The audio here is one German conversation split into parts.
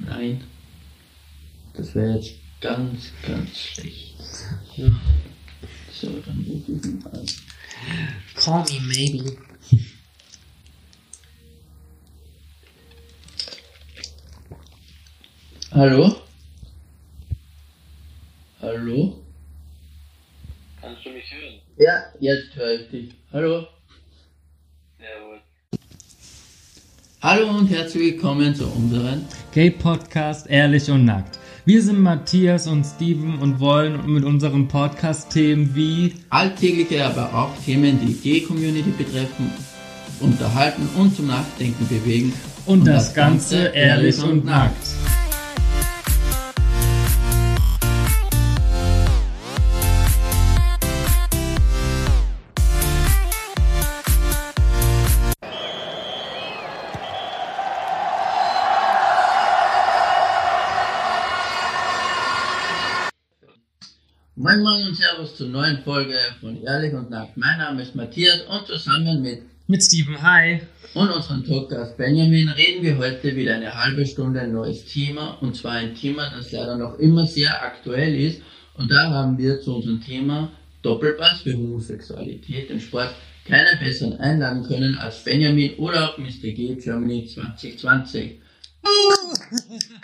Nein. Das wäre jetzt ganz, ganz schlecht. Ja. So, dann rufe ich ihn an. Call me maybe. Hallo? Hallo? Kannst du mich hören? Ja, jetzt höre ich dich. Hallo? Hallo und herzlich willkommen zu unseren Gay Podcast Ehrlich und Nackt. Wir sind Matthias und Steven und wollen mit unserem Podcast Themen wie alltägliche, aber auch Themen, die Gay-Community betreffen, unterhalten und zum Nachdenken bewegen. und, das, Ganze ehrlich und nackt. Moin und Servus zur neuen Folge von Ehrlich und Nackt. Mein Name ist Matthias und zusammen mit Mit Steven, hi. und unserem Talkgast Benjamin reden wir heute wieder eine halbe Stunde ein neues Thema und zwar ein Thema, das leider noch immer sehr aktuell ist und da haben wir zu unserem Thema Doppelpass für Homosexualität im Sport keinen besseren einladen können als Benjamin oder auch Mr. G Germany 2020.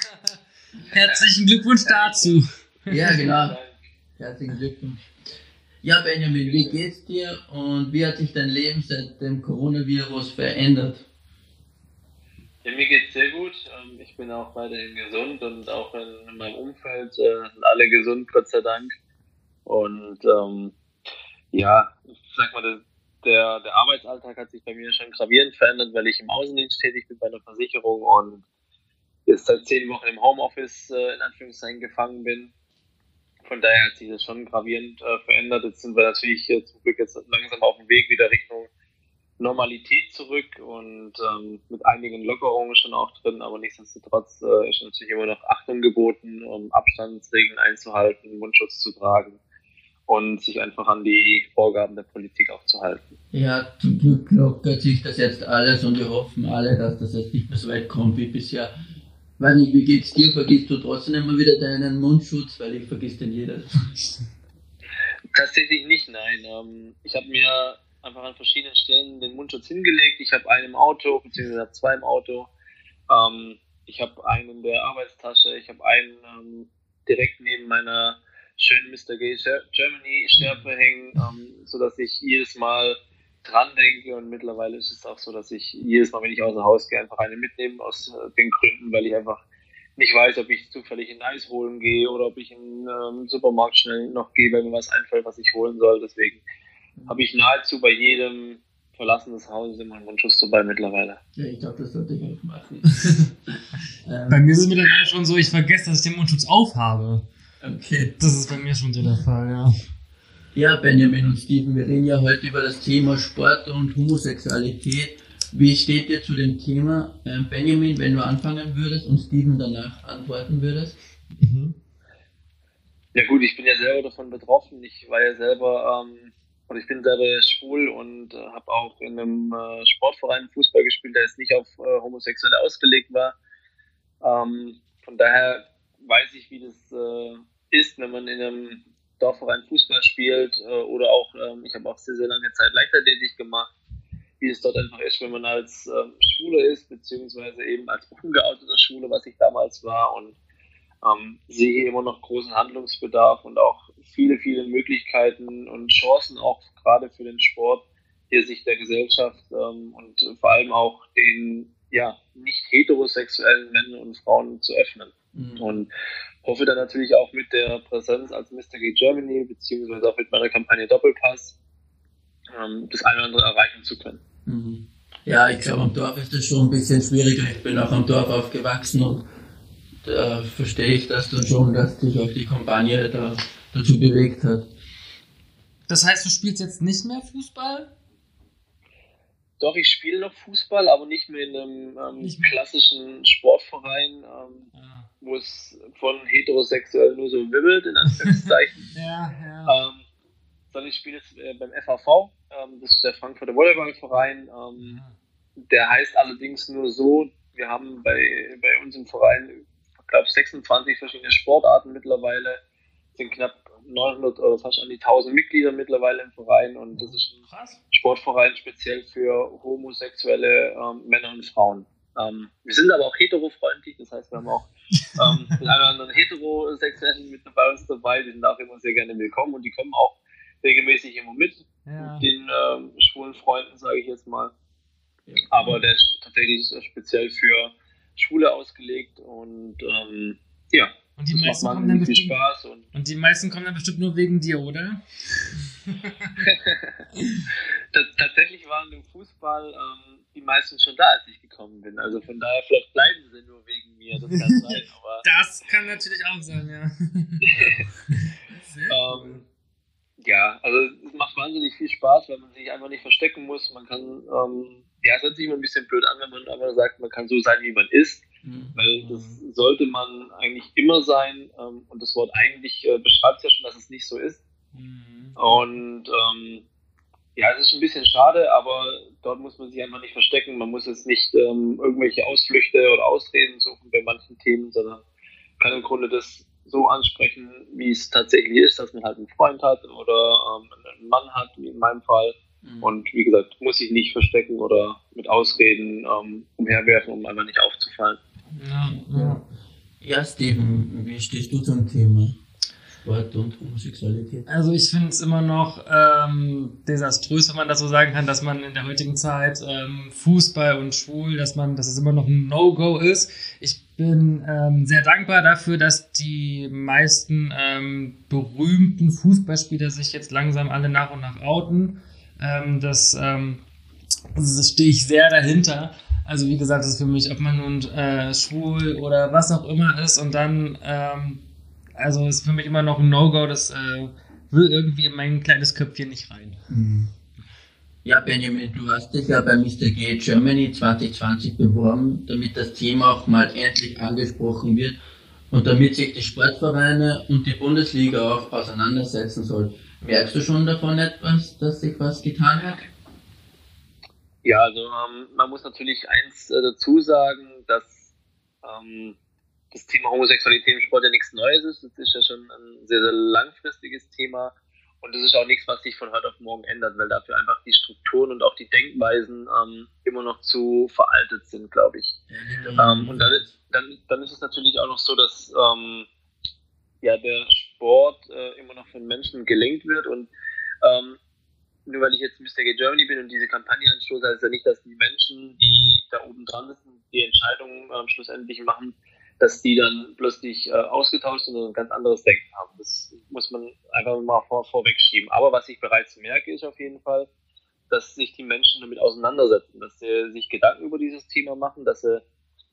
Herzlichen Glückwunsch dazu. Ja, genau. Herzlichen Glückwunsch. Ja, Benjamin, wie geht's dir und wie hat sich dein Leben seit dem Coronavirus verändert? Ja, mir geht's sehr gut. Ähm, Ich bin auch weiterhin gesund und auch in, in meinem Umfeld äh, sind alle gesund, Gott sei Dank. Und ähm, ja, ich sag mal, der- der, der Arbeitsalltag hat sich bei mir schon gravierend verändert, weil ich im Außendienst tätig bin bei einer Versicherung und jetzt seit zehn Wochen im Homeoffice äh, in Anführungszeichen gefangen bin. Von daher hat sich das schon gravierend äh, verändert. Jetzt sind wir natürlich äh, zum Glück jetzt langsam auf dem Weg wieder Richtung Normalität zurück und ähm, mit einigen Lockerungen schon auch drin, aber nichtsdestotrotz äh, ist natürlich immer noch Achtung geboten, um Abstandsregeln einzuhalten, Mundschutz zu tragen und sich einfach an die Vorgaben der Politik auch zu halten. Ja, zum Glück lockert sich das jetzt alles und wir hoffen alle, dass das jetzt nicht mehr so weit kommt wie bisher. Weiß nicht, wie geht's dir? Vergisst du trotzdem immer wieder deinen Mundschutz? Weil ich vergiss den jeder. Tatsächlich nicht, nein. Ähm, ich habe mir einfach an verschiedenen Stellen den Mundschutz hingelegt. Ich habe einen im Auto, beziehungsweise zwei im Auto. Ähm, ich habe einen in der Arbeitstasche. Ich habe einen ähm, direkt neben meiner schönen Mr. Gay Germany Schärpe hängen, sodass ich jedes Mal dran denke. Und mittlerweile ist es auch so, dass ich jedes Mal, wenn ich außer Haus gehe, einfach eine mitnehme aus äh, den Gründen, weil ich einfach nicht weiß, ob ich zufällig ein Eis holen gehe oder ob ich in ähm, Supermarkt schnell noch gehe, weil mir was einfällt, was ich holen soll. Deswegen habe ich nahezu bei jedem Verlassen des Hauses immer einen Mundschutz dabei mittlerweile. Ja, ich glaube, das sollte ich auch machen. Bei ähm, mir ist es mittlerweile schon so, ich vergesse, dass ich den Mundschutz aufhabe. okay. Das ist bei mir schon so der Fall, ja. Ja, Benjamin und Steven, wir reden ja heute über das Thema Sport und Homosexualität. Wie steht ihr zu dem Thema? Ähm, Benjamin, wenn du anfangen würdest und Steven danach antworten würdest? Mhm. Ja gut, ich bin ja selber davon betroffen. Ich war ja selber, ähm, oder ich bin selber schwul und äh, habe auch in einem äh, Sportverein Fußball gespielt, der jetzt nicht auf äh, Homosexuelle ausgelegt war. Ähm, von daher weiß ich, wie das äh, ist, wenn man in einem Dorfverein Fußball spielt äh, oder auch, ähm, ich habe auch sehr, sehr lange Zeit Leichtathletik gemacht, wie es dort einfach ist, wenn man als ähm, Schwule ist, beziehungsweise eben als ungeouteter Schwule, was ich damals war und ähm, sehe immer noch großen Handlungsbedarf und auch viele, viele Möglichkeiten und Chancen auch gerade für den Sport, hier sich der Gesellschaft ähm, und vor allem auch den ja, nicht heterosexuellen Männern und Frauen zu öffnen. Mhm. Und hoffe dann natürlich auch mit der Präsenz als Mr. Gay Germany, beziehungsweise auch mit meiner Kampagne Doppelpass, ähm, das eine oder andere erreichen zu können. Mhm. Ja, ich glaube, am Dorf ist das schon ein bisschen schwieriger. Ich bin auch am Dorf aufgewachsen und da verstehe ich das dann schon, dass dich auch die Kampagne da, dazu bewegt hat. Das heißt, du spielst jetzt nicht mehr Fußball? Doch, ich spiele noch Fußball, aber nicht mehr in einem ähm, mehr. klassischen Sportverein, ähm, Ja, wo es von heterosexuell nur so wibbelt, in Anführungszeichen. ja. ja. ähm, sondern ich spiele jetzt äh, beim FAV, ähm, das ist der Frankfurter Volleyballverein. Ähm, der heißt allerdings nur so, wir haben bei, bei uns im Verein, ich glaube, 26 verschiedene Sportarten mittlerweile, sind knapp 900 oder fast an die 1000 Mitglieder mittlerweile im Verein und das ist ein Krass. Sportverein speziell für homosexuelle ähm, Männer und Frauen. Ähm, wir sind aber auch heterofreundlich, das heißt, wir haben auch ähm, den einen oder anderen Heterosexuellen mit bei uns dabei, die sind auch immer sehr gerne willkommen und die kommen auch regelmäßig immer mit, ja. mit den ähm, schwulen Freunden, sage ich jetzt mal. Aber der ist tatsächlich speziell für Schule ausgelegt und ähm, ja. Und die, meisten kommen dann bestimmt, und, und die meisten kommen dann bestimmt nur wegen dir, oder? Tatsächlich waren im Fußball ähm, die meisten schon da, als ich gekommen bin. Also von daher, vielleicht bleiben sie nur wegen mir. Das kann sein. Aber das kann natürlich auch sein, ja. ähm, ja, also es macht wahnsinnig viel Spaß, weil man sich einfach nicht verstecken muss. Man kann, ähm, ja, es hört sich immer ein bisschen blöd an, wenn man einfach sagt, man kann so sein, wie man ist. Mhm. Weil das sollte man eigentlich immer sein. Ähm, und das Wort eigentlich äh, beschreibt ja schon, dass es nicht so ist. Mhm. Und ähm, ja, es ist ein bisschen schade, aber dort muss man sich einfach nicht verstecken. Man muss jetzt nicht ähm, irgendwelche Ausflüchte oder Ausreden suchen bei manchen Themen, sondern kann im Grunde das so ansprechen, wie es tatsächlich ist, dass man halt einen Freund hat oder ähm, einen Mann hat, wie in meinem Fall. Mhm. Und wie gesagt, muss sich nicht verstecken oder mit Ausreden ähm, umherwerfen, um einfach nicht aufzufallen. Ja, ja. ja, Steven, wie stehst du zum Thema? Sport und Homosexualität? Also ich finde es immer noch ähm, desaströs, wenn man das so sagen kann, dass man in der heutigen Zeit ähm, Fußball und schwul, dass man, dass es immer noch ein No-Go ist. Ich bin ähm, sehr dankbar dafür, dass die meisten ähm, berühmten Fußballspieler sich jetzt langsam alle nach und nach outen. Ähm, das, ähm, das stehe ich sehr dahinter. Also wie gesagt, das ist für mich, ob man nun äh, schwul oder was auch immer ist und dann ähm, also ist für mich immer noch ein No-Go, das äh, will irgendwie in mein kleines Köpfchen nicht rein. Mhm. Ja, Benjamin, du hast dich ja bei Mr. G Germany 2020 beworben, damit das Thema auch mal endlich angesprochen wird und damit sich die Sportvereine und die Bundesliga auch auseinandersetzen soll. Merkst du schon davon etwas, dass sich was getan hat? Ja, also ähm, man muss natürlich eins äh, dazu sagen, dass ähm, das Thema Homosexualität im Sport ja nichts Neues ist. Das ist ja schon ein sehr, sehr langfristiges Thema. Und das ist auch nichts, was sich von heute auf morgen ändert, weil dafür einfach die Strukturen und auch die Denkweisen ähm, immer noch zu veraltet sind, glaube ich. Ja, ähm, und dann, dann, dann ist es natürlich auch noch so, dass ähm, ja, der Sport äh, immer noch von Menschen gelenkt wird. Und ähm, nur weil ich jetzt Mr. Gay Germany bin und diese Kampagne anstoße, heißt ja nicht, dass die Menschen, die da oben dran sitzen, die Entscheidungen ähm, schlussendlich machen, dass die dann plötzlich äh, ausgetauscht sind und ein ganz anderes Denken haben. Das muss man einfach mal vor, vorwegschieben. Aber was ich bereits merke, ist auf jeden Fall, dass sich die Menschen damit auseinandersetzen, dass sie sich Gedanken über dieses Thema machen, dass sie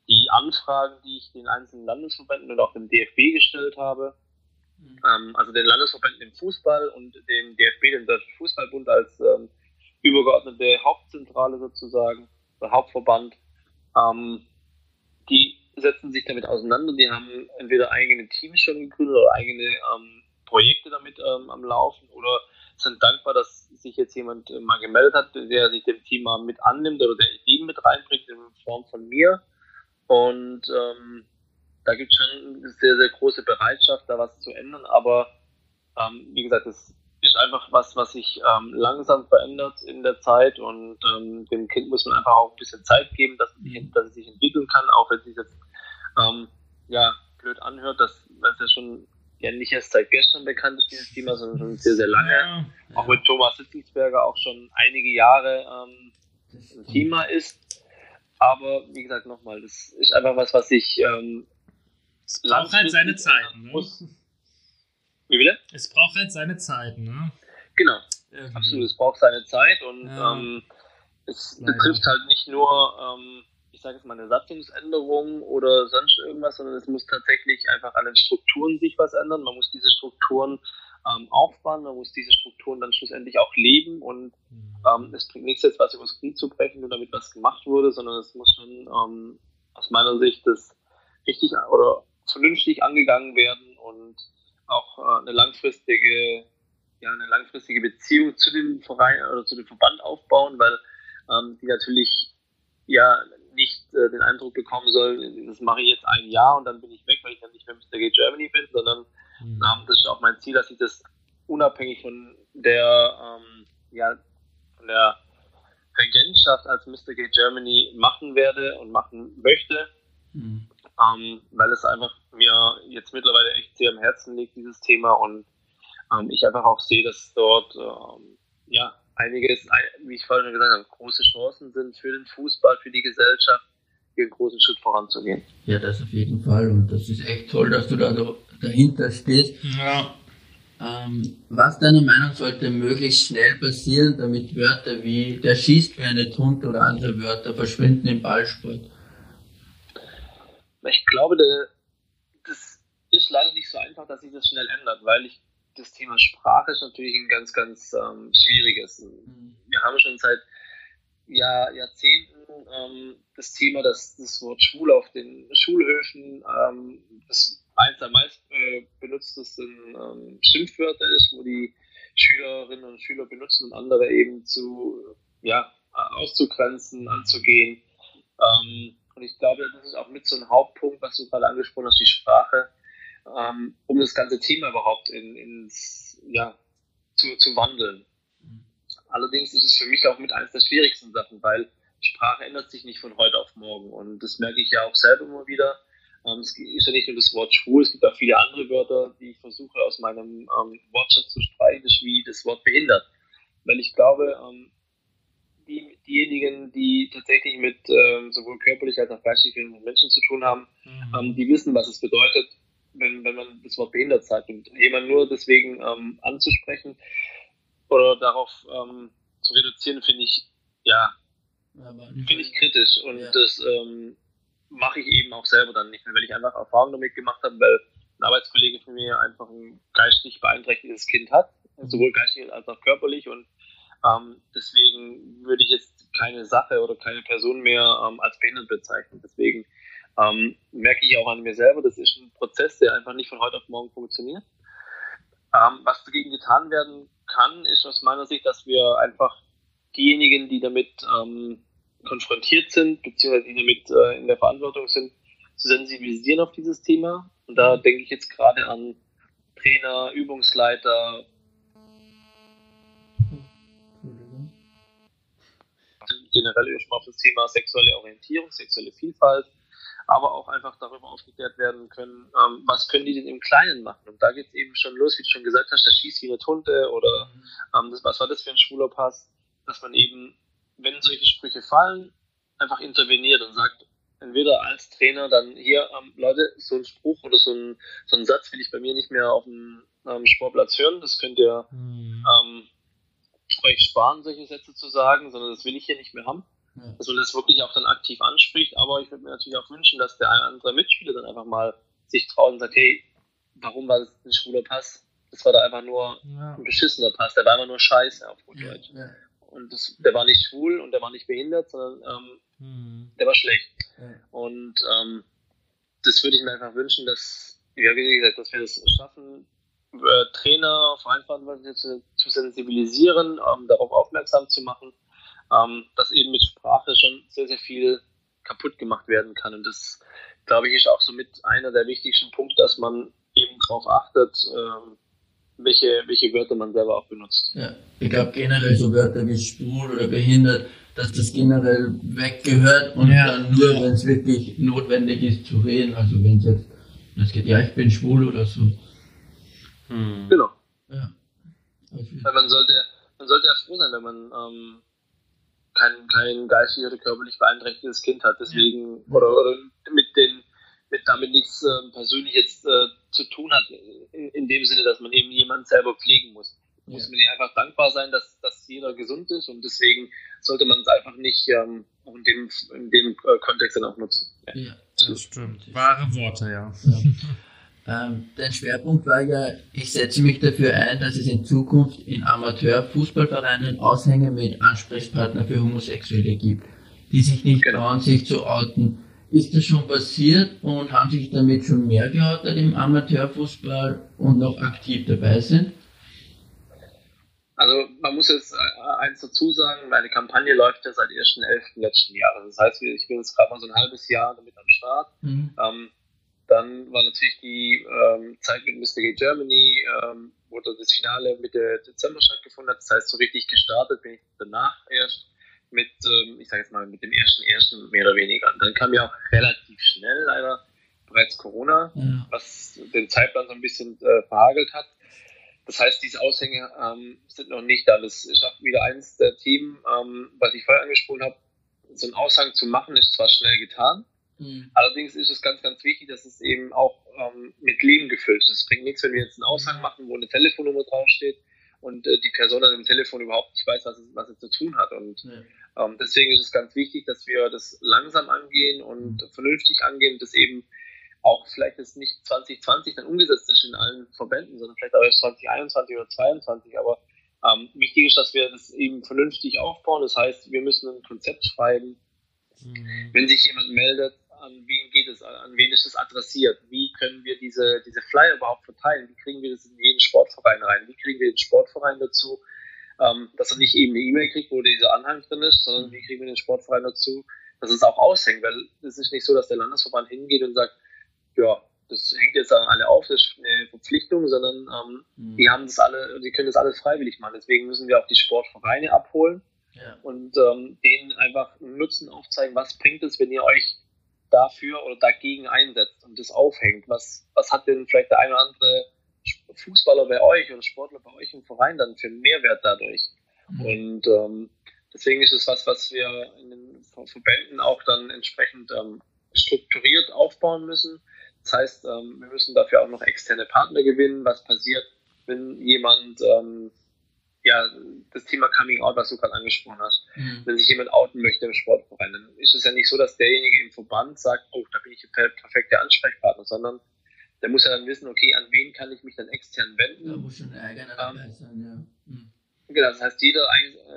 die Anfragen, die ich den einzelnen Landesverbänden und auch dem DFB gestellt habe, mhm. ähm, also den Landesverbänden im Fußball und dem DFB, dem Deutschen Fußballbund als ähm, übergeordnete Hauptzentrale sozusagen, der Hauptverband, ähm, die setzen sich damit auseinander. Die haben entweder eigene Teams schon gegründet oder eigene ähm, Projekte damit ähm, am Laufen oder sind dankbar, dass sich jetzt jemand äh, mal gemeldet hat, der sich dem mal mit annimmt oder der Ideen mit reinbringt in Form von mir. Und ähm, da gibt es schon eine sehr, sehr große Bereitschaft, da was zu ändern. Aber ähm, wie gesagt, es ist einfach was, was sich ähm, langsam verändert in der Zeit und ähm, dem Kind muss man einfach auch ein bisschen Zeit geben, dass, dass es sich entwickeln kann, auch wenn es sich jetzt ähm, ja, blöd anhört, dass das ja schon ja nicht erst seit gestern bekannt ist, dieses Thema, sondern schon sehr, sehr lange. Ja, Auch mit Thomas Hitzelsberger auch schon einige Jahre ähm, ein Thema ist. Aber wie gesagt, nochmal, das ist einfach was, was ich ähm, es braucht halt seine Zeit, ne? Wie bitte? Es braucht halt seine Zeit, ne? Genau. Irgendwie. Absolut, es braucht seine Zeit und ja. ähm, es Leider. betrifft halt nicht nur ähm, ich sage jetzt mal, eine Satzungsänderung oder sonst irgendwas, sondern es muss tatsächlich einfach an den Strukturen sich was ändern. Man muss diese Strukturen ähm, aufbauen, man muss diese Strukturen dann schlussendlich auch leben und mhm. ähm, es bringt nichts jetzt was übers Knie zu brechen, nur damit was gemacht wurde, sondern es muss schon ähm, aus meiner Sicht das richtig oder vernünftig angegangen werden und auch äh, eine langfristige ja, eine langfristige Beziehung zu dem Verein oder zu dem Verband aufbauen, weil ähm, die natürlich ja nicht äh, den Eindruck bekommen soll, das mache ich jetzt ein Jahr und dann bin ich weg, weil ich dann nicht mehr Mr. Gay Germany bin, sondern mhm. ähm, das ist auch mein Ziel, dass ich das unabhängig von der, ähm, ja, von der Regentschaft als Mr. Gay Germany machen werde und machen möchte, mhm. ähm, weil es einfach mir jetzt mittlerweile echt sehr am Herzen liegt, dieses Thema und ähm, ich einfach auch sehe, dass dort ähm, ja einiges, wie ich vorhin gesagt habe, große Chancen sind für den Fußball, für die Gesellschaft, hier einen großen Schritt voranzugehen. Ja, das auf jeden Fall und das ist echt toll, dass du da dahinter stehst. Ja. Ähm, was deiner Meinung sollte möglichst schnell passieren, damit Wörter wie der schießt wie eine Tunte oder andere Wörter verschwinden im Ballsport? Ich glaube, das ist leider nicht so einfach, dass sich das schnell ändert, weil ich das Thema Sprache ist natürlich ein ganz, ganz ähm, schwieriges. Mhm. Wir haben schon seit Jahr, Jahrzehnten ähm, das Thema, dass das Wort Schwul auf den Schulhöfen ähm, das eins der meist äh, benutztesten ähm, Schimpfwörter ist, wo die Schülerinnen und Schüler benutzen, um andere eben zu, ja, auszugrenzen, anzugehen. Ähm, und ich glaube, das ist auch mit so ein Hauptpunkt, was du gerade angesprochen hast, die Sprache ähm, um das ganze Thema überhaupt in, ins, ja, zu, zu wandeln. Allerdings ist es für mich auch mit eines der schwierigsten Sachen, weil Sprache ändert sich nicht von heute auf morgen. Und das merke ich ja auch selber immer wieder. Ähm, es ist ja nicht nur das Wort schwul, es gibt auch viele andere Wörter, die ich versuche aus meinem ähm, Wortschatz zu streichen, wie das Wort behindert. Weil ich glaube, ähm, die, diejenigen, die tatsächlich mit ähm, sowohl körperlich als auch geistig Menschen zu tun haben, mhm. ähm, die wissen, was es bedeutet, wenn, wenn man das Wort behindert sagt. Und jemand nur deswegen ähm, anzusprechen oder darauf ähm, zu reduzieren, finde ich, ja, finde ich kritisch. Und ja. das ähm, mache ich eben auch selber dann nicht mehr, weil ich einfach Erfahrungen damit gemacht habe, weil ein Arbeitskollege von mir einfach ein geistig beeinträchtigtes Kind hat, mhm. sowohl geistig als auch körperlich und ähm, deswegen würde ich jetzt keine Sache oder keine Person mehr ähm, als behindert bezeichnen. Deswegen ähm, merke ich auch an mir selber, das ist ein Prozess, der einfach nicht von heute auf morgen funktioniert. Ähm, was dagegen getan werden kann, ist aus meiner Sicht, dass wir einfach diejenigen, die damit ähm, konfrontiert sind, beziehungsweise die damit äh, in der Verantwortung sind, zu sensibilisieren auf dieses Thema. Und da denke ich jetzt gerade an Trainer, Übungsleiter, generell schon mal auf das Thema sexuelle Orientierung, sexuelle Vielfalt, aber auch einfach darüber aufgeklärt werden können, ähm, was können die denn im Kleinen machen. Und da geht es eben schon los, wie du schon gesagt hast, das schießt wie eine Tunte oder ähm, das, was war das für ein schwuler Pass, dass man eben, wenn solche Sprüche fallen, einfach interveniert und sagt, entweder als Trainer dann hier, ähm, Leute, so ein Spruch oder so ein, so ein Satz will ich bei mir nicht mehr auf dem ähm, Sportplatz hören, das könnt ihr mhm. ähm, euch sparen, solche Sätze zu sagen, sondern das will ich hier nicht mehr haben dass man das wirklich auch dann aktiv anspricht. Aber ich würde mir natürlich auch wünschen, dass der ein andere Mitspieler dann einfach mal sich traut und sagt, hey, warum war das ein schwuler Pass? Das war da einfach nur ja. ein beschissener Pass, der war einfach nur scheiße auf gut Deutsch. Ja. Und das, der war nicht schwul und der war nicht behindert, sondern ähm, mhm. der war schlecht. Und ähm, das würde ich mir einfach wünschen, dass, ja, wie gesagt, dass wir das schaffen, äh, Trainer, Verantwortliche zu, zu sensibilisieren, ähm, darauf aufmerksam zu machen ähm, dass eben mit Sprache schon sehr, sehr viel kaputt gemacht werden kann. Und das, glaube ich, ist auch so mit einer der wichtigsten Punkte, dass man eben darauf achtet, ähm, welche, welche Wörter man selber auch benutzt. Ja, ich glaube generell so Wörter wie schwul oder behindert, dass das generell weggehört und ja. dann nur, wenn es wirklich notwendig ist zu reden, also wenn es jetzt, es geht, ja, ich bin schwul oder so. Hm. Genau. Ja. Weil man sollte, man sollte ja froh sein, wenn man ähm, kein, kein geistig oder körperlich beeinträchtigtes Kind hat. Deswegen, ja. oder, oder mit den mit damit nichts äh, persönlich jetzt äh, zu tun hat, in, in, dem Sinne, dass man eben jemanden selber pflegen muss. Ja. Muss man ja einfach dankbar sein, dass, dass jeder gesund ist und deswegen sollte man es einfach nicht ähm, in dem, in dem äh, Kontext dann auch nutzen. Ja, ja das stimmt. Wahre Worte, ja. ja. Ähm, dein Schwerpunkt war ja, ich setze mich dafür ein, dass es in Zukunft in Amateurfußballvereinen Aushänge mit Ansprechpartner für Homosexuelle gibt, die sich nicht genau. trauen, sich zu outen. Ist das schon passiert und haben sich damit schon mehr geoutet im Amateurfußball und noch aktiv dabei sind? Also man muss jetzt äh, eins dazu sagen, meine Kampagne läuft ja seit 1.11. letzten Jahres. Das heißt, ich bin jetzt gerade mal so ein halbes Jahr damit am Start. Mhm. Ähm, dann war natürlich die ähm, Zeit mit Mr. Gay Germany, ähm, wo das Finale Mitte Dezember stattgefunden hat. Das heißt, so richtig gestartet bin ich danach erst mit, ähm, ich sage jetzt mal, mit dem ersten ersten mehr oder weniger. Und dann kam ja auch relativ schnell leider bereits Corona, ja. was den Zeitplan so ein bisschen äh, verhagelt hat. Das heißt, diese Aushänge ähm, sind noch nicht da. Das schafft wieder eins der Themen, ähm, was ich vorher angesprochen habe. So einen Aushang zu machen, ist zwar schnell getan, mhm. allerdings ist es ganz, ganz wichtig, dass es eben auch ähm, mit Leben gefüllt ist. Es bringt nichts, wenn wir jetzt einen Aushang mhm. machen, wo eine Telefonnummer draufsteht und äh, die Person an dem Telefon überhaupt nicht weiß, was es, was es zu tun hat. Und ja. ähm, deswegen ist es ganz wichtig, dass wir das langsam angehen und mhm. vernünftig angehen, dass eben auch vielleicht ist nicht 2020 dann umgesetzt ist in allen Verbänden, sondern vielleicht auch erst 2021 oder 2022. Aber ähm, wichtig ist, dass wir das eben vernünftig aufbauen. Das heißt, wir müssen ein Konzept schreiben. Mhm. Wenn sich jemand meldet, an wen geht es, an wen ist es adressiert? Wie können wir diese, diese Flyer überhaupt verteilen? Wie kriegen wir das in jeden Sportverein rein? Wie kriegen wir den Sportverein dazu, ähm, dass er nicht eben eine E-Mail kriegt, wo dieser Anhang drin ist, sondern wie kriegen wir den Sportverein dazu, dass es auch aushängt? Weil es ist nicht so, dass der Landesverband hingeht und sagt, ja, das hängt jetzt an alle auf, das ist eine Verpflichtung, sondern ähm, mhm. die haben das alle, die können das alles freiwillig machen. Deswegen müssen wir auch die Sportvereine abholen ja. und ähm, denen einfach einen Nutzen aufzeigen, was bringt es, wenn ihr euch dafür oder dagegen einsetzt und das aufhängt. Was, was hat denn vielleicht der eine oder andere Fußballer bei euch oder Sportler bei euch im Verein dann für einen Mehrwert dadurch? Mhm. Und ähm, deswegen ist es was, was wir in den Verbänden auch dann entsprechend ähm, strukturiert aufbauen müssen das heißt, ähm, wir müssen dafür auch noch externe Partner gewinnen. Was passiert, wenn jemand, ähm, ja, das Thema Coming Out, was du gerade angesprochen hast, mhm. wenn sich jemand outen möchte im Sportverein, dann ist es ja nicht so, dass derjenige im Verband sagt, oh, da bin ich der perfekte Ansprechpartner, sondern der muss ja dann wissen, okay, an wen kann ich mich dann extern wenden. Da muss schon Ärger ähm, sein, ja. Mhm. Genau, das heißt, jeder,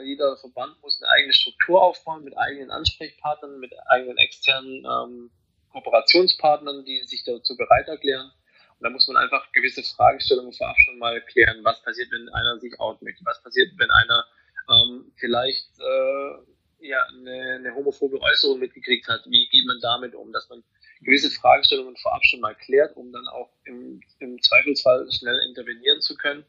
jeder Verband muss eine eigene Struktur aufbauen mit eigenen Ansprechpartnern, mit eigenen externen ähm, Kooperationspartnern, die sich dazu bereit erklären. Da muss man einfach gewisse Fragestellungen vorab schon mal klären. Was passiert, wenn einer sich out möchte? Was passiert, wenn einer ähm, vielleicht äh, ja, eine, eine homophobe Äußerung mitgekriegt hat? Wie geht man damit um? Dass man gewisse Fragestellungen vorab schon mal klärt, um dann auch im, im Zweifelsfall schnell intervenieren zu können.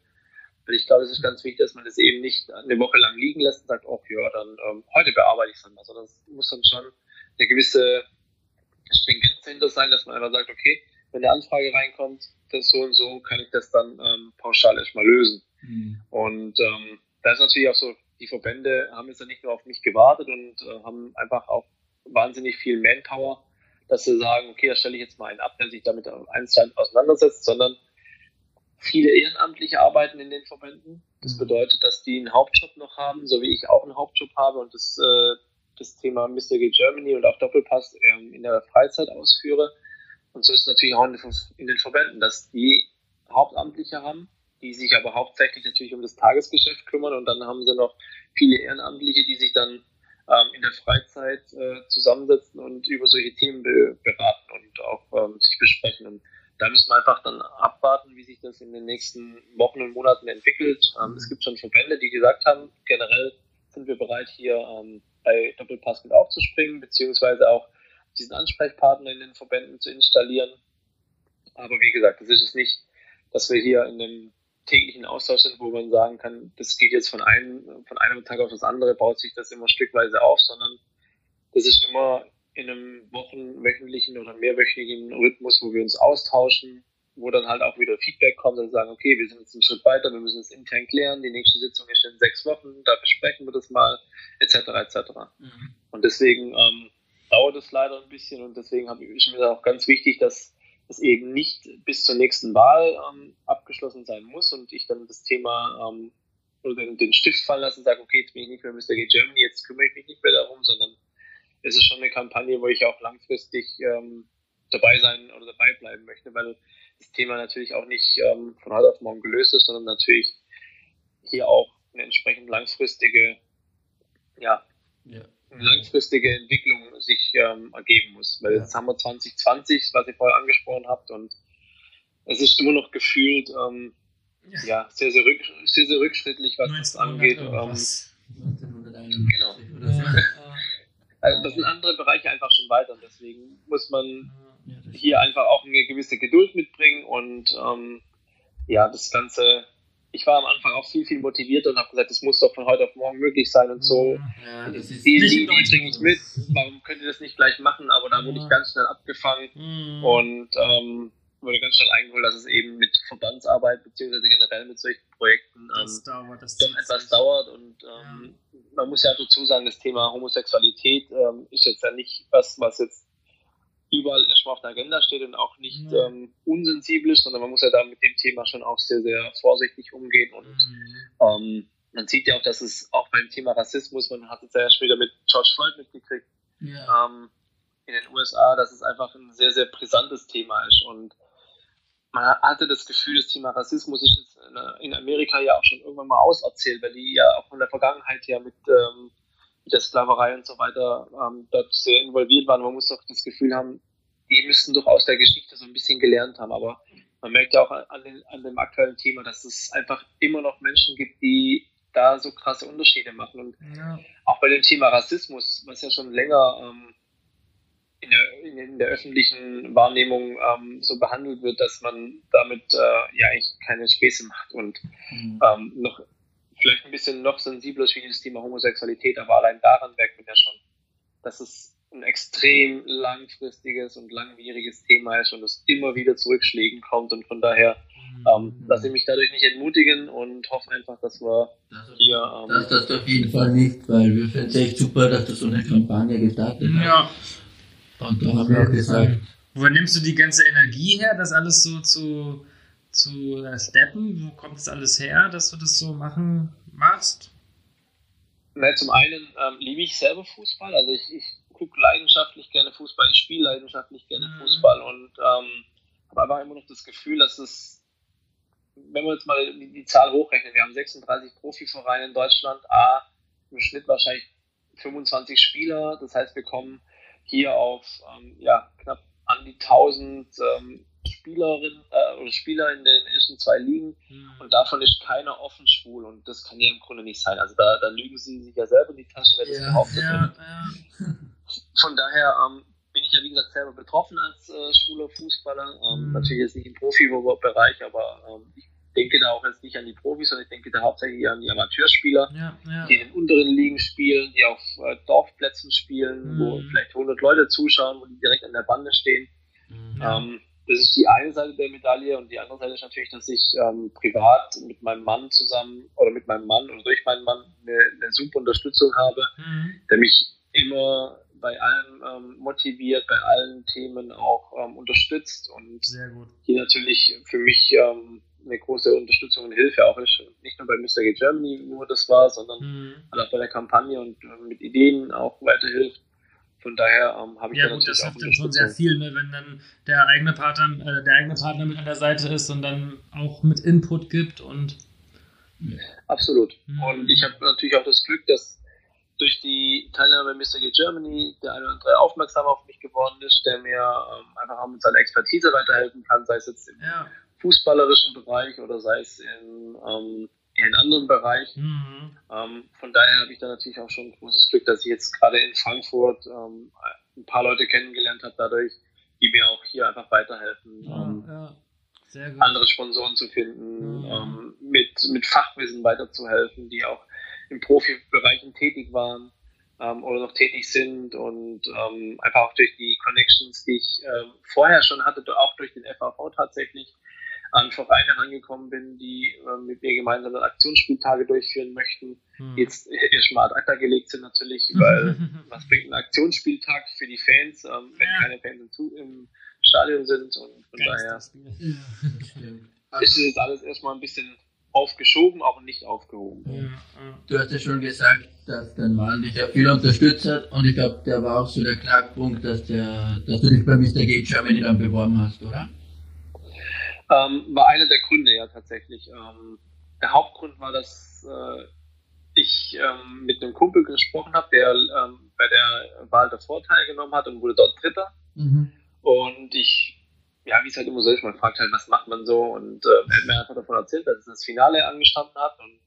Weil ich glaube, es ist ganz wichtig, dass man das eben nicht eine Woche lang liegen lässt und sagt, oh ja, dann ähm, heute bearbeite ich es dann mal, sondern es muss dann schon eine gewisse Stringenz dahinter sein, dass man einfach sagt, okay, wenn eine Anfrage reinkommt, das so und so, kann ich das dann ähm, pauschal erstmal lösen. Mhm. Und ähm, da ist natürlich auch so, die Verbände haben jetzt ja nicht nur auf mich gewartet und äh, haben einfach auch wahnsinnig viel Manpower, dass sie sagen, okay, da stelle ich jetzt mal einen ab, der sich damit eins auseinandersetzt, sondern viele Ehrenamtliche arbeiten in den Verbänden. Das mhm. bedeutet, dass die einen Hauptjob noch haben, so wie ich auch einen Hauptjob habe und das äh, das Thema Mr. G Germany und auch Doppelpass ähm, in der Freizeit ausführe. Und so ist es natürlich auch in den Verbänden, dass die Hauptamtliche haben, die sich aber hauptsächlich natürlich um das Tagesgeschäft kümmern und dann haben sie noch viele Ehrenamtliche, die sich dann ähm, in der Freizeit äh, zusammensetzen und über solche Themen be beraten und auch ähm, sich besprechen. Und da müssen wir einfach dann abwarten, wie sich das in den nächsten Wochen und Monaten entwickelt. Ähm, es gibt schon Verbände, die gesagt haben, generell sind wir bereit, hier ähm, bei Doppelpass mit aufzuspringen, beziehungsweise auch diesen Ansprechpartner in den Verbänden zu installieren. Aber wie gesagt, das ist es nicht, dass wir hier in einem täglichen Austausch sind, wo man sagen kann, das geht jetzt von einem, von einem Tag auf das andere, baut sich das immer stückweise auf, sondern das ist immer in einem wochen-, wöchentlichen oder mehrwöchentlichen Rhythmus, wo wir uns austauschen, wo dann halt auch wieder Feedback kommt und sagen, okay, wir sind jetzt einen Schritt weiter, wir müssen es intern klären, die nächste Sitzung ist in sechs Wochen, da besprechen wir das mal, etc. etc. Mhm. Und deswegen ähm, dauert es leider ein bisschen und deswegen ich mir auch ganz wichtig, dass es eben nicht bis zur nächsten Wahl ähm, abgeschlossen sein muss und ich dann das Thema ähm, oder den, den Stift fallen lasse und sage, okay, jetzt bin ich nicht mehr Mr. G Germany, jetzt kümmere ich mich nicht mehr darum, sondern es ist schon eine Kampagne, wo ich auch langfristig ähm, dabei sein oder dabei bleiben möchte, weil das Thema natürlich auch nicht ähm, von heute auf morgen gelöst ist, sondern natürlich hier auch eine entsprechend langfristige, ja, ja. Langfristige Entwicklung sich ähm, ergeben muss. Weil ja. jetzt haben wir 2020, was ihr vorher angesprochen habt, und es ist immer noch gefühlt ähm, ja, sehr, sehr, rück, sehr, sehr rückschrittlich, was das angeht. Ähm, genau. Oder so. Also das sind andere Bereiche einfach schon weiter und deswegen muss man hier einfach auch eine gewisse Geduld mitbringen und ähm, ja, das Ganze ich war am Anfang auch viel, viel motivierter und habe gesagt, das muss doch von heute auf morgen möglich sein und so. Ja, die die, die bringe ich mit, warum könnt ihr das nicht gleich machen? Aber da wurde ich ganz schnell abgefangen mhm. und ähm, wurde ganz schnell eingeholt, dass es eben mit Verbandsarbeit beziehungsweise generell mit solchen Projekten ähm, dauert, das doch etwas sich. dauert und ähm, ja. man muss ja dazu sagen, das Thema Homosexualität ähm, ist jetzt ja nicht was, was jetzt überall erstmal auf der Agenda steht und auch nicht mhm. ähm, unsensibel ist, sondern man muss ja da mit dem Thema schon auch sehr, sehr vorsichtig umgehen. Und mhm. ähm, man sieht ja auch, dass es auch beim Thema Rassismus, man hat es ja erst wieder mit George Floyd mitgekriegt, ja. ähm, in den USA, dass es einfach ein sehr, sehr brisantes Thema ist. Und man hatte das Gefühl, das Thema Rassismus ist jetzt in Amerika ja auch schon irgendwann mal auserzählt, weil die ja auch von der Vergangenheit her mit ähm, mit der Sklaverei und so weiter ähm, dort sehr involviert waren. Man muss doch das Gefühl haben, die müssten doch aus der Geschichte so ein bisschen gelernt haben. Aber man merkt ja auch an, den, an dem aktuellen Thema, dass es einfach immer noch Menschen gibt, die da so krasse Unterschiede machen. Und ja. auch bei dem Thema Rassismus, was ja schon länger ähm, in, der, in, in, der, öffentlichen Wahrnehmung ähm, so behandelt wird, dass man damit äh, ja eigentlich keine Späße macht und mhm. ähm, noch vielleicht ein bisschen noch sensibler ist wie das Thema Homosexualität, aber allein daran merkt man ja schon, dass es ein extrem langfristiges und langwieriges Thema ist und es immer wieder zu Rückschlägen kommt und von daher mhm. ähm, lasse ich mich dadurch nicht entmutigen und hoffe einfach, dass wir das hier. Ähm, das, das auf jeden Fall nicht, weil wir finden es echt super, dass du so eine Kampagne gestartet hast. Ja. Und da haben wir auch gesagt. Woher nimmst du die ganze Energie her, das alles so zu zu äh, steppen? Wo kommt das alles her, dass du das so machen machst? Na, zum einen ähm, liebe ich selber Fußball, also ich, ich gucke leidenschaftlich gerne Fußball, ich spiele leidenschaftlich gerne mhm. Fußball und ähm, habe einfach immer noch das Gefühl, dass es, wenn wir jetzt mal die, die Zahl hochrechnen, wir haben 36 Profivereine in Deutschland, A, im Schnitt wahrscheinlich 25 Spieler, das heißt, wir kommen hier auf ähm, ja, knapp an die 1000 ähm, Spielerin äh, oder Spieler in den ersten zwei Ligen mhm. und davon ist keiner offen schwul und das kann ja im Grunde nicht sein. Also da, da lügen sie sich ja selber in die Tasche, wenn ja, das behauptet ja, wird. Ja. Von daher ähm, bin ich ja wie gesagt selber betroffen als äh, schwuler Fußballer. Ähm, mhm. Natürlich jetzt nicht im Profibereich, aber ähm, ich denke da auch jetzt nicht an die Profis, sondern ich denke da hauptsächlich an die Amateurspieler, ja, ja. die in den unteren Ligen spielen, die auf äh, Dorfplätzen spielen, mhm. wo vielleicht 100 Leute zuschauen, wo die direkt an der Bande stehen. Mhm. Ähm, das ist die eine Seite der Medaille und die andere Seite ist natürlich, dass ich ähm, privat mit meinem Mann zusammen oder mit meinem Mann oder durch meinen Mann eine, eine super Unterstützung habe, mhm. der mich immer bei allem ähm, motiviert, bei allen Themen auch ähm, unterstützt und hier natürlich für mich ähm, eine große Unterstützung und Hilfe auch ist. Nicht nur bei Mr. G Germany, wo das war, sondern mhm. auch bei der Kampagne und äh, mit Ideen auch weiterhilft. Von daher ähm, habe ich ja, da gut, das hilft dann schon sehr viel, ne? wenn dann der eigene Partner, äh, der eigene Partner mit an der Seite ist und dann auch mit Input gibt und Absolut. Mhm. Und ich habe natürlich auch das Glück, dass durch die Teilnahme bei Mr. G Germany der eine oder andere aufmerksam auf mich geworden ist, der mir ähm, einfach auch mit seiner Expertise weiterhelfen kann, sei es jetzt im ja. fußballerischen Bereich oder sei es in ähm, in anderen Bereichen. Mhm. Ähm, von daher habe ich da natürlich auch schon großes Glück, dass ich jetzt gerade in Frankfurt ähm, ein paar Leute kennengelernt habe, dadurch, die mir auch hier einfach weiterhelfen, ja, ähm, ja. andere Sponsoren zu finden, mhm. Ähm, mit, mit Fachwissen weiterzuhelfen, die auch im Profibereichen tätig waren ähm, oder noch tätig sind und ähm, einfach auch durch die Connections, die ich vorher schon hatte, auch durch den FAV tatsächlich, an Vereine herangekommen bin, die äh, mit mir gemeinsam Aktionsspieltage durchführen möchten, hm. jetzt erstmal ad acta gelegt sind natürlich, weil was bringt ein Aktionsspieltag für die Fans, ähm, wenn ja. keine Fans im, im Stadion sind und von Geist daher ja, ist es jetzt alles erstmal ein bisschen aufgeschoben, aber nicht aufgehoben. Ja, du hast ja schon gesagt, dass dein Mann dich ja viel unterstützt hat und ich glaube, der war auch so der Knackpunkt, dass, der, dass du dich bei Mr. G Germany dann beworben hast, oder? Ähm, war einer der Gründe ja tatsächlich. Ähm, der Hauptgrund war, dass äh, ich ähm, mit einem Kumpel gesprochen habe, der ähm, bei der Wahl davor teilgenommen hat und wurde dort Dritter. Mhm. Und ich ja, wie es halt immer so ist, man fragt halt, was macht man so und äh, er hat mir einfach davon erzählt, dass es das Finale angestanden hat und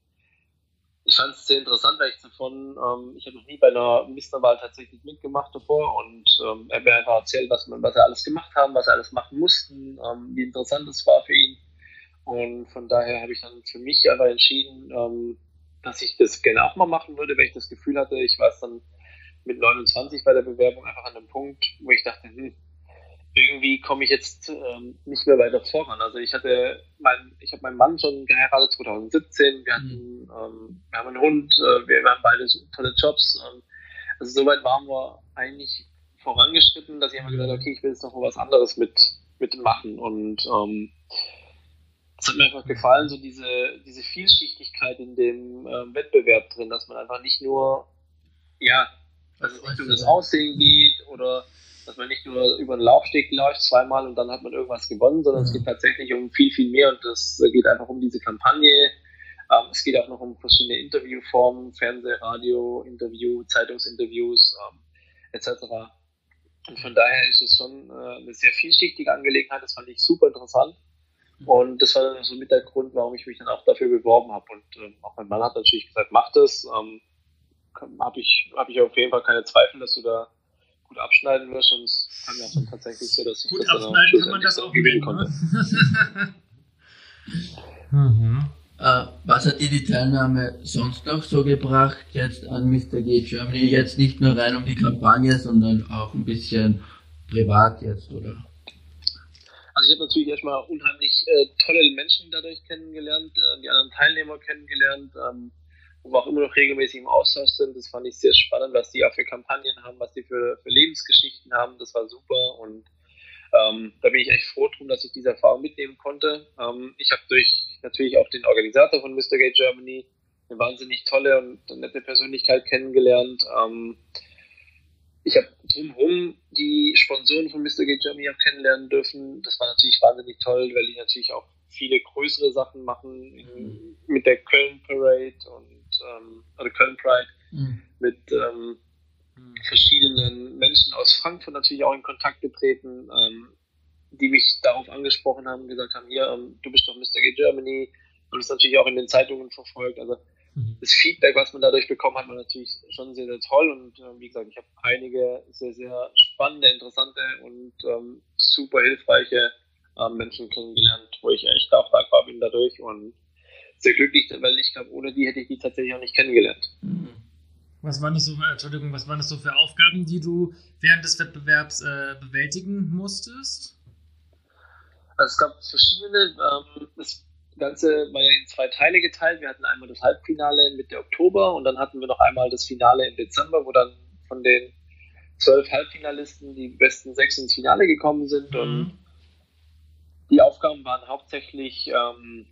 ich fand es sehr interessant, weil ich davon, ähm, ich habe noch nie bei einer Ministerwahl tatsächlich mitgemacht davor und ähm, er hat mir einfach erzählt, was, man, was er alles gemacht haben, was er alles machen mussten, ähm, wie interessant es war für ihn. Und von daher habe ich dann für mich aber entschieden, ähm, dass ich das gerne auch mal machen würde, weil ich das Gefühl hatte, ich war es dann mit 29 bei der Bewerbung einfach an einem Punkt, wo ich dachte, hm, irgendwie komme ich jetzt ähm, nicht mehr weiter voran. Also ich hatte mein, ich habe meinen Mann schon geheiratet 2017, wir hatten, mhm. ähm, wir haben einen Hund, äh, wir, wir, haben beide so tolle Jobs. Ähm, also soweit waren wir eigentlich vorangeschritten, dass ich immer gesagt habe, okay, ich will jetzt noch mal was anderes mit, mit machen. Und ähm, es hat mir einfach gefallen, so diese, diese Vielschichtigkeit in dem ähm, Wettbewerb drin, dass man einfach nicht nur, ja, es nicht um das Aussehen geht oder dass man nicht nur über den Laufsteg läuft zweimal und dann hat man irgendwas gewonnen, sondern mhm. es geht tatsächlich um viel, viel mehr und es geht einfach um diese Kampagne. Ähm, es geht auch noch um verschiedene Interviewformen, Fernseh, Radio, Interview, Zeitungsinterviews ähm, etc. Und von daher ist es schon äh, eine sehr vielschichtige Angelegenheit. Das fand ich super interessant. Mhm. Und das war dann so mit der Grund, warum ich mich dann auch dafür beworben habe. Und ähm, auch mein Mann hat natürlich gesagt, mach das. Ähm, habe ich, hab ich auf jeden Fall keine Zweifel, dass du da gut abschneiden wirst. Und es kam ja dann tatsächlich so, dass ich gut das abschneiden kann man das auch gewinnen konnte. mhm. äh, was hat dir die Teilnahme sonst noch so gebracht, jetzt an Mr. G Germany? Jetzt nicht nur rein um die Kampagne, sondern auch ein bisschen privat jetzt, oder? Also ich habe natürlich erstmal unheimlich äh, tolle Menschen dadurch kennengelernt, äh, die anderen Teilnehmer kennengelernt. Ähm, wo wir auch immer noch regelmäßig im Austausch sind. Das fand ich sehr spannend, was die auch für Kampagnen haben, was die für, für Lebensgeschichten haben. Das war super und ähm, da bin ich echt froh drum, dass ich diese Erfahrung mitnehmen konnte. Ähm, ich habe durch natürlich auch den Organisator von Mr. Gate Germany eine wahnsinnig tolle und nette Persönlichkeit kennengelernt. Ähm, ich habe drumherum die Sponsoren von Mr. Gate Germany auch kennenlernen dürfen. Das war natürlich wahnsinnig toll, weil die natürlich auch viele größere Sachen machen in, mit der Köln Parade und ähm, oder Köln Pride mhm. mit ähm, verschiedenen Menschen aus Frankfurt natürlich auch in Kontakt getreten, ähm, die mich darauf angesprochen haben, gesagt haben, hier, ähm, du bist doch Mr. G Germany und es natürlich auch in den Zeitungen verfolgt. Also mhm. das Feedback, was man dadurch bekommen hat, war natürlich schon sehr, sehr toll und äh, wie gesagt, ich habe einige sehr, sehr spannende, interessante und ähm, super hilfreiche äh, Menschen kennengelernt, wo ich echt auch dankbar bin dadurch und sehr glücklich, weil ich glaube, ohne die hätte ich die tatsächlich auch nicht kennengelernt. Mhm. Was waren das so, Entschuldigung, was waren das so für Aufgaben, die du während des Wettbewerbs äh, bewältigen musstest? Also es gab verschiedene, ähm, das Ganze war ja in zwei Teile geteilt. Wir hatten einmal das Halbfinale Mitte Oktober und dann hatten wir noch einmal das Finale im Dezember, wo dann von den zwölf Halbfinalisten die besten sechs ins Finale gekommen sind. Mhm. Und die Aufgaben waren hauptsächlich ähm,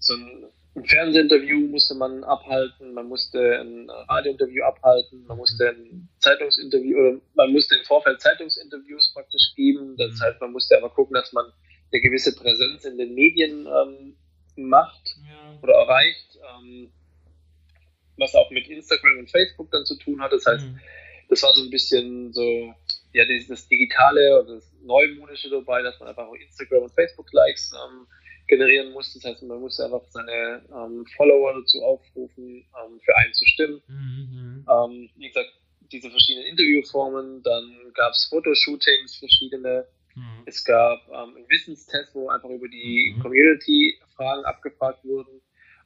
so ein, ein Fernsehinterview musste man abhalten, man musste ein Radiointerview abhalten, man musste ein Zeitungsinterview oder man musste im Vorfeld Zeitungsinterviews praktisch geben. Das mhm. heißt, man musste aber gucken, dass man eine gewisse Präsenz in den Medien ähm, macht ja. oder erreicht, ähm, was auch mit Instagram und Facebook dann zu tun hat. Das heißt, mhm. das war so ein bisschen so, ja, das Digitale oder das Neumodische dabei, dass man einfach Instagram und Facebook-Likes ähm, generieren muss. Das heißt, man muss einfach seine ähm, Follower dazu aufrufen, ähm, für einen zu stimmen. Mhm. Ähm, wie gesagt, diese verschiedenen Interviewformen, dann gab es Fotoshootings, verschiedene. Mhm. Es gab ähm, einen Wissenstest, wo einfach über die mhm. Community-Fragen abgefragt wurden.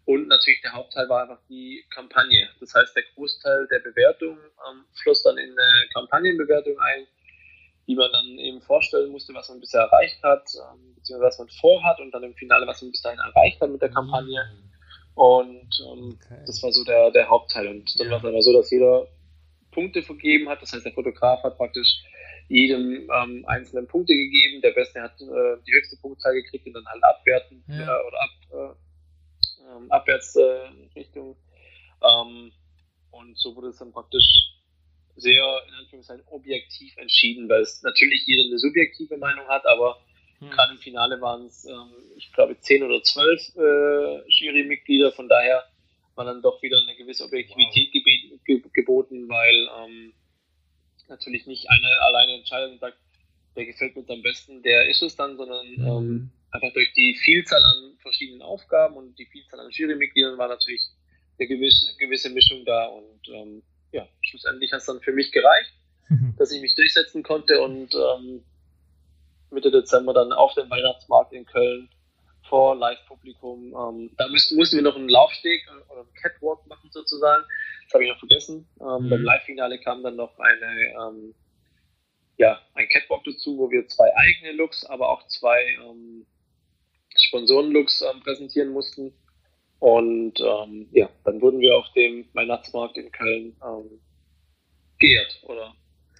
Und natürlich der Hauptteil war einfach die Kampagne. Das heißt, der Großteil der Bewertung ähm, floss dann in eine Kampagnenbewertung ein die man dann eben vorstellen musste, was man bisher erreicht hat, ähm, beziehungsweise was man vorhat und dann im Finale, was man bis dahin erreicht hat mit der Kampagne. Und ähm, okay. das war so der, der Hauptteil. Und dann ja. war es aber so, dass jeder Punkte vergeben hat. Das heißt, der Fotograf hat praktisch jedem ähm, einzelnen Punkte gegeben. Der Beste hat äh, die höchste Punktzahl gekriegt und dann halt abwerten ja. äh, oder ab, äh, ähm, abwärts äh, Richtung. Ähm, und so wurde es dann praktisch sehr, in Anführungszeichen, objektiv entschieden, weil es natürlich jeder eine subjektive Meinung hat, aber hm. gerade im Finale waren es, ähm, ich glaube, zehn oder zwölf äh, Jurymitglieder, von daher war dann doch wieder eine gewisse Objektivität wow. geboten, weil ähm, natürlich nicht eine alleine entscheidet und sagt, der gefällt mir am besten, der ist es dann, sondern ähm, einfach durch die Vielzahl an verschiedenen Aufgaben und die Vielzahl an Jurymitgliedern war natürlich eine gewisse, gewisse Mischung da und ähm, ja, schlussendlich hat es dann für mich gereicht, dass ich mich durchsetzen konnte und ähm, Mitte Dezember dann auf dem Weihnachtsmarkt in Köln vor Live-Publikum. Ähm, da müssten, mussten wir noch einen Laufsteg oder einen Catwalk machen sozusagen. Das habe ich noch vergessen. Ähm, mhm. Beim Live-Finale kam dann noch eine, ähm, ja, ein Catwalk dazu, wo wir zwei eigene Looks, aber auch zwei ähm, Sponsoren-Looks ähm, präsentieren mussten. Und ähm, ja, dann wurden wir auf dem Weihnachtsmarkt in Köln ähm, geehrt oder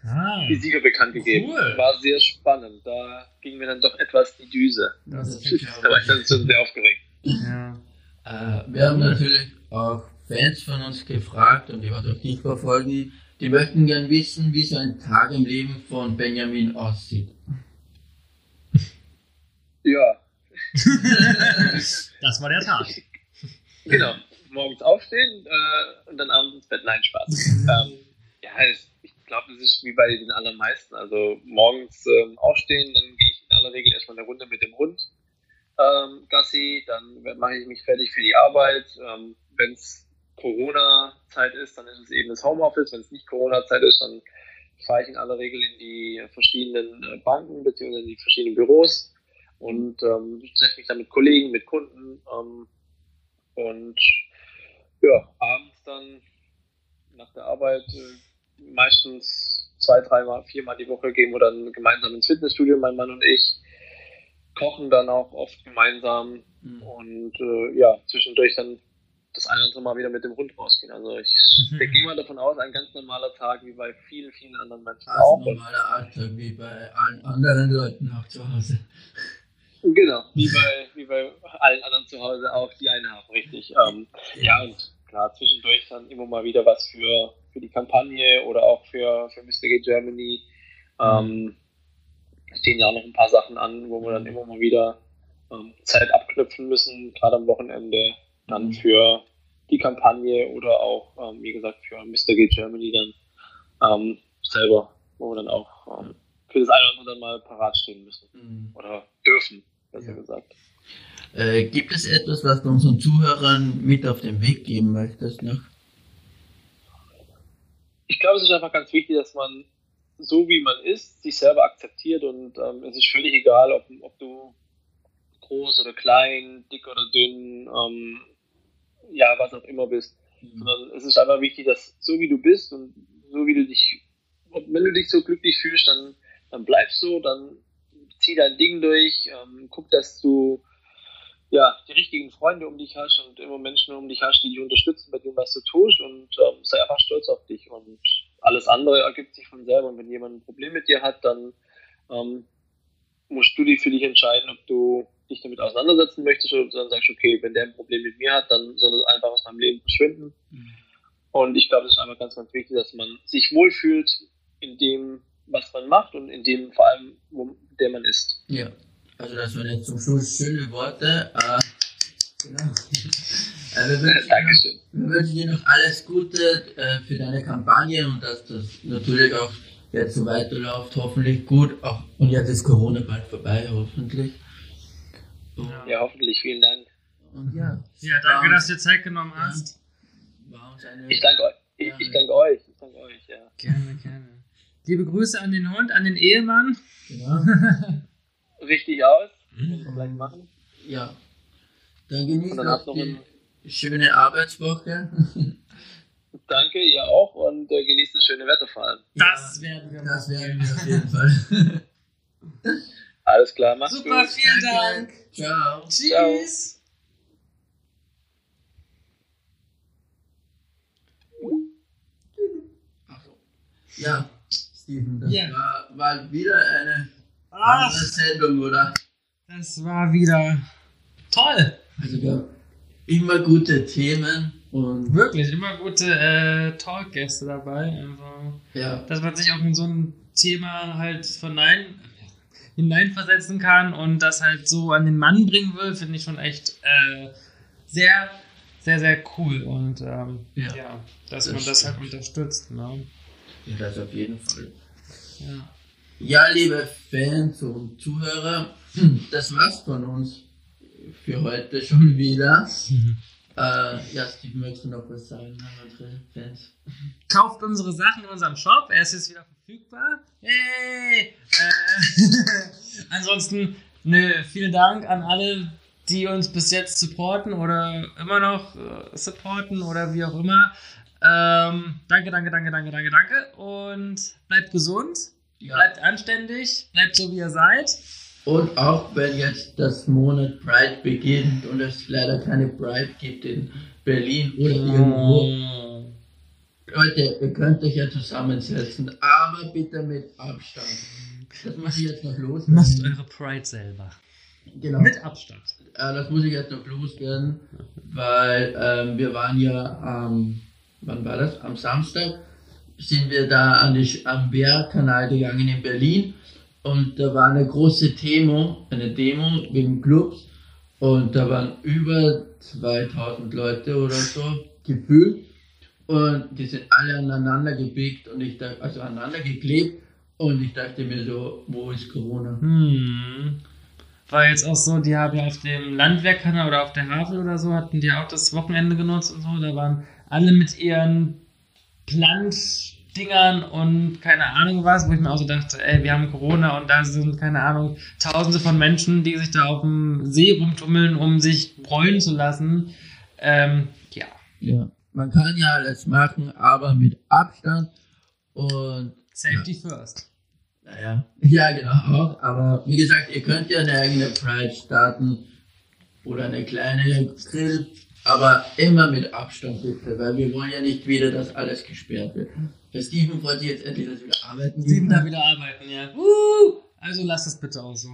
ah, die Sieger bekannt gegeben. Cool. War sehr spannend. Da ging mir dann doch etwas die Düse. Das da war ich dann schon sehr aufgeregt. Ja. Äh, wir haben natürlich auch Fans von uns gefragt und die was auch dich verfolgen. Die möchten gern wissen, wie so ein Tag im Leben von Benjamin aussieht. Ja. das war der Tag. Genau. Morgens aufstehen äh, und dann abends ins Bett. Nein, Spaß. ähm, ja, es, ich glaube, das ist wie bei den allermeisten. Also morgens ähm, aufstehen, dann gehe ich in aller Regel erstmal eine Runde mit dem Hund. Ähm, Gassi, dann mache ich mich fertig für die Arbeit. Ähm, Wenn es Corona-Zeit ist, dann ist es eben das Homeoffice. Wenn es nicht Corona-Zeit ist, dann fahre ich in aller Regel in die verschiedenen äh, Banken bzw. in die verschiedenen Büros und ähm, treffe mich dann mit Kollegen, mit Kunden ähm, und ja, abends dann nach der Arbeit äh, meistens zwei, dreimal, viermal die Woche gehen wir dann gemeinsam ins Fitnessstudio, mein Mann und ich. Kochen dann auch oft gemeinsam mhm. und äh, ja, zwischendurch dann das eine oder andere Mal wieder mit dem Hund rausgehen. Also ich mhm. gehe mal davon aus, ein ganz normaler Tag wie bei vielen, vielen anderen Menschen also auch. Ein normaler Alltag wie bei allen anderen Leuten auch zu Hause. Genau, wie bei, wie bei allen anderen zu Hause auch, die eine haben, richtig. Ähm, ja, und klar, zwischendurch dann immer mal wieder was für für die Kampagne oder auch für, für Mr. Gay Germany. Ähm, stehen ja auch noch ein paar Sachen an, wo wir dann immer mal wieder ähm, Zeit abknüpfen müssen, gerade am Wochenende dann mhm. für die Kampagne oder auch, ähm, wie gesagt, für Mr. Gay Germany dann ähm, selber, wo wir dann auch ähm, für das eine oder andere mal parat stehen müssen mhm. oder dürfen, besser ja. gesagt. Äh, gibt es etwas, was du unseren Zuhörern mit auf den Weg geben möchtest noch? ich glaube, es ist einfach ganz wichtig, dass man so wie man ist, sich selber akzeptiert und ähm, es ist völlig egal, ob, ob du groß oder klein, dick oder dünn, ähm, ja, was auch immer bist. Mhm. Sondern es ist einfach wichtig, dass so wie du bist und so wie du dich, wenn du dich so glücklich fühlst, dann, dann bleibst so, dann zieh dein Ding durch, ähm, guck, dass du ja, die richtigen Freunde um dich hast und immer Menschen um dich hast, die dich unterstützen bei dem, was du tust und ähm, sei einfach stolz auf dich und alles andere ergibt sich von selber und wenn jemand ein Problem mit dir hat, dann ähm, musst du dich für dich entscheiden, ob du dich damit auseinandersetzen möchtest oder dann sagst, okay, wenn der ein Problem mit mir hat, dann soll es einfach aus meinem Leben verschwinden. Mhm. Und ich glaube, es ist einfach ganz, ganz wichtig, dass man sich wohlfühlt in dem, was man macht und in dem vor allem, wo der man ist. Ja. Also das waren jetzt zum Schluss schöne Worte. Äh, genau. Äh, wir, wünschen Dankeschön. Noch, wir wünschen dir noch alles Gute äh, für deine Kampagne und dass das natürlich auch jetzt so weiterläuft, hoffentlich gut. Auch, und jetzt ist Corona bald vorbei, hoffentlich. Und, ja, hoffentlich, vielen Dank. Und ja, ja danke, dass du dir Zeit genommen hast. Ja, ich danke euch. Ich, ich, danke euch. Ich danke euch, ja. Gerne, gerne. Liebe Grüße an den Hund, an den Ehemann. Genau. richtig aus. Mhm. Gleich machen. Ja. Dann genießt noch die schöne Arbeitswoche. Danke, ihr auch und äh, genießt das schöne Wetter vor allem. Das werden wir. Das werden wir auf jeden Fall. Alles klar, mach's Super, gut. vielen Dank. Ciao. Tschüss. Ciao. Ja, Steven, das ja. War, war wieder eine Ach, Sendung, oder? Das war wieder toll. Also wir immer gute Themen und. Wirklich, immer gute äh, Talkgäste dabei. Also, ja. Dass man sich auch in so ein Thema halt vernein, hineinversetzen kann und das halt so an den Mann bringen will, finde ich schon echt äh, sehr, sehr, sehr cool. Und ähm, ja. ja. dass das man das halt unterstützt. Ne? Ja, das auf jeden Fall. Ja. Ja, liebe Fans und Zuhörer, das war's von uns für heute schon wieder. Mhm. Äh, ja, Steve, möchtest du noch was sagen an unsere Fans? Kauft unsere Sachen in unserem Shop. Er ist jetzt wieder verfügbar. Hey! Äh, ansonsten, nö, vielen Dank an alle, die uns bis jetzt supporten oder immer noch äh, supporten oder wie auch immer. Ähm, danke, danke, danke, danke, danke, danke. Und bleibt gesund, Ja. bleibt anständig, bleibt so wie ihr seid. Und auch wenn jetzt das Monat Pride beginnt und es leider keine Pride gibt in Berlin oder irgendwo, Leute, ihr könnt euch ja zusammensetzen, aber bitte mit Abstand. Das muss ich jetzt noch Macht loswerden. eure Pride selber. Genau. Mit Abstand. Das muss ich jetzt noch loswerden, weil ähm, wir waren ja am, wann war das? Am Samstag sind wir da an die, am Wehrkanal gegangen in Berlin und da war eine große Demo, eine Demo wegen Clubs und da waren über 2000 Leute oder so gefühlt und die sind alle aneinander gebiegt und ich dachte, also aneinander geklebt und ich dachte mir so, wo ist Corona? Hm. War jetzt auch so, die haben ja auf dem Landwehrkanal oder auf der Havel oder so, hatten die auch das Wochenende genutzt und so. Da waren alle mit ihren Plantdingern und keine Ahnung was, wo ich mir auch so dachte, ey, wir haben Corona und da sind, keine Ahnung, tausende von Menschen, die sich da auf dem See rumtummeln, um sich bräunen zu lassen. Ähm, ja. Ja, man kann ja alles machen, aber mit Abstand und Safety first. naja, ja genau auch, aber wie gesagt, ihr könnt ja eine eigene Pride starten oder eine kleine Grill, aber immer mit Abstand bitte, weil wir wollen ja nicht wieder, dass alles gesperrt wird. Der Steven freut sich jetzt endlich, dass wir wieder arbeiten Sieben gehen. da wieder arbeiten, ja. Uh, also lasst es bitte auch so.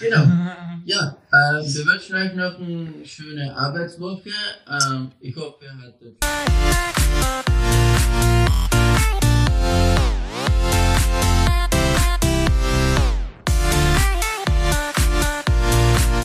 Genau. Ja, äh, wir wünschen euch noch eine schöne Arbeitswoche. Ähm, ich hoffe, ihr hattet